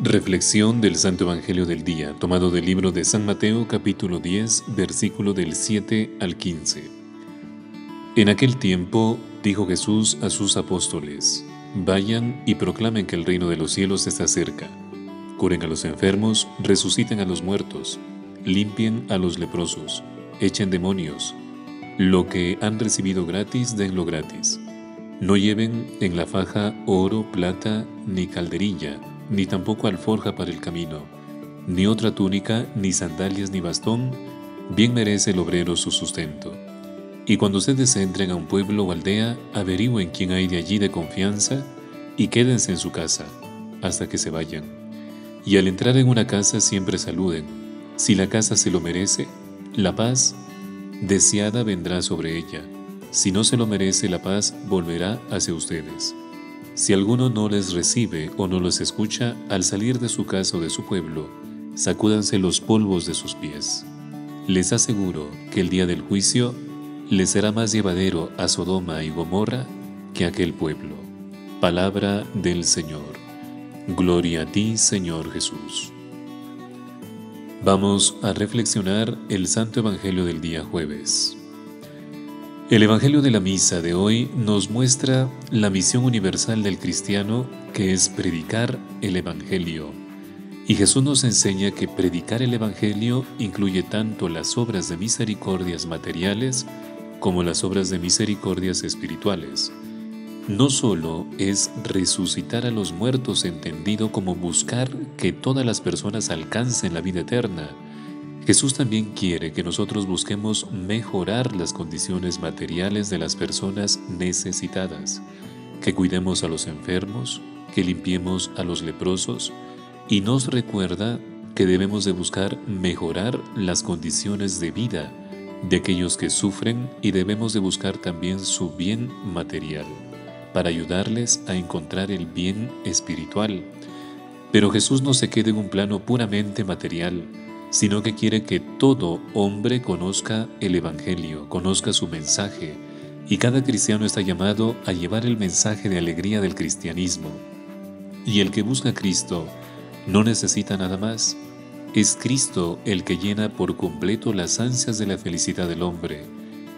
Reflexión del Santo Evangelio del Día, tomado del libro de San Mateo capítulo 10, versículo del 7 al 15. En aquel tiempo dijo Jesús a sus apóstoles, Vayan y proclamen que el reino de los cielos está cerca. Curen a los enfermos, resuciten a los muertos, limpien a los leprosos, echen demonios. Lo que han recibido gratis, denlo gratis. No lleven en la faja oro, plata, ni calderilla, ni tampoco alforja para el camino, ni otra túnica, ni sandalias, ni bastón, bien merece el obrero su sustento. Y cuando ustedes entren a un pueblo o aldea, averigüen quién hay de allí de confianza y quédense en su casa hasta que se vayan. Y al entrar en una casa siempre saluden. Si la casa se lo merece, la paz deseada vendrá sobre ella. Si no se lo merece, la paz volverá hacia ustedes. Si alguno no les recibe o no los escucha, al salir de su casa o de su pueblo, sacúdanse los polvos de sus pies. Les aseguro que el día del juicio les será más llevadero a Sodoma y Gomorra que aquel pueblo. Palabra del Señor. Gloria a ti, Señor Jesús. Vamos a reflexionar el Santo Evangelio del día jueves. El Evangelio de la Misa de hoy nos muestra la misión universal del cristiano que es predicar el Evangelio. Y Jesús nos enseña que predicar el Evangelio incluye tanto las obras de misericordias materiales como las obras de misericordias espirituales. No solo es resucitar a los muertos entendido como buscar que todas las personas alcancen la vida eterna, Jesús también quiere que nosotros busquemos mejorar las condiciones materiales de las personas necesitadas, que cuidemos a los enfermos, que limpiemos a los leprosos y nos recuerda que debemos de buscar mejorar las condiciones de vida de aquellos que sufren y debemos de buscar también su bien material para ayudarles a encontrar el bien espiritual. Pero Jesús no se queda en un plano puramente material, sino que quiere que todo hombre conozca el Evangelio, conozca su mensaje, y cada cristiano está llamado a llevar el mensaje de alegría del cristianismo. Y el que busca a Cristo no necesita nada más. Es Cristo el que llena por completo las ansias de la felicidad del hombre.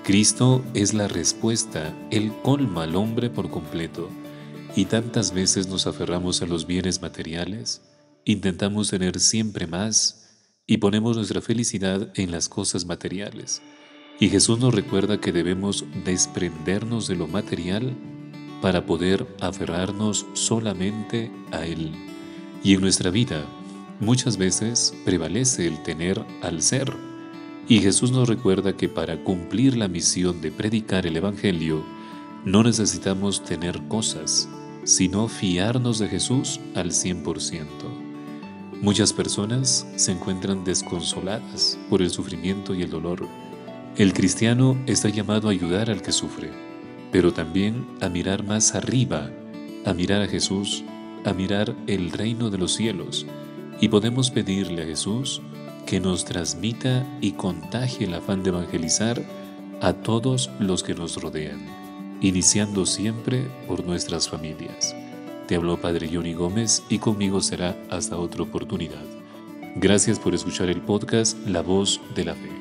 Cristo es la respuesta, Él colma al hombre por completo. Y tantas veces nos aferramos a los bienes materiales, intentamos tener siempre más, y ponemos nuestra felicidad en las cosas materiales. Y Jesús nos recuerda que debemos desprendernos de lo material para poder aferrarnos solamente a Él. Y en nuestra vida muchas veces prevalece el tener al ser. Y Jesús nos recuerda que para cumplir la misión de predicar el Evangelio, no necesitamos tener cosas, sino fiarnos de Jesús al 100%. Muchas personas se encuentran desconsoladas por el sufrimiento y el dolor. El cristiano está llamado a ayudar al que sufre, pero también a mirar más arriba, a mirar a Jesús, a mirar el reino de los cielos, y podemos pedirle a Jesús que nos transmita y contagie el afán de evangelizar a todos los que nos rodean, iniciando siempre por nuestras familias. Te habló Padre Johnny Gómez y conmigo será hasta otra oportunidad. Gracias por escuchar el podcast La Voz de la Fe.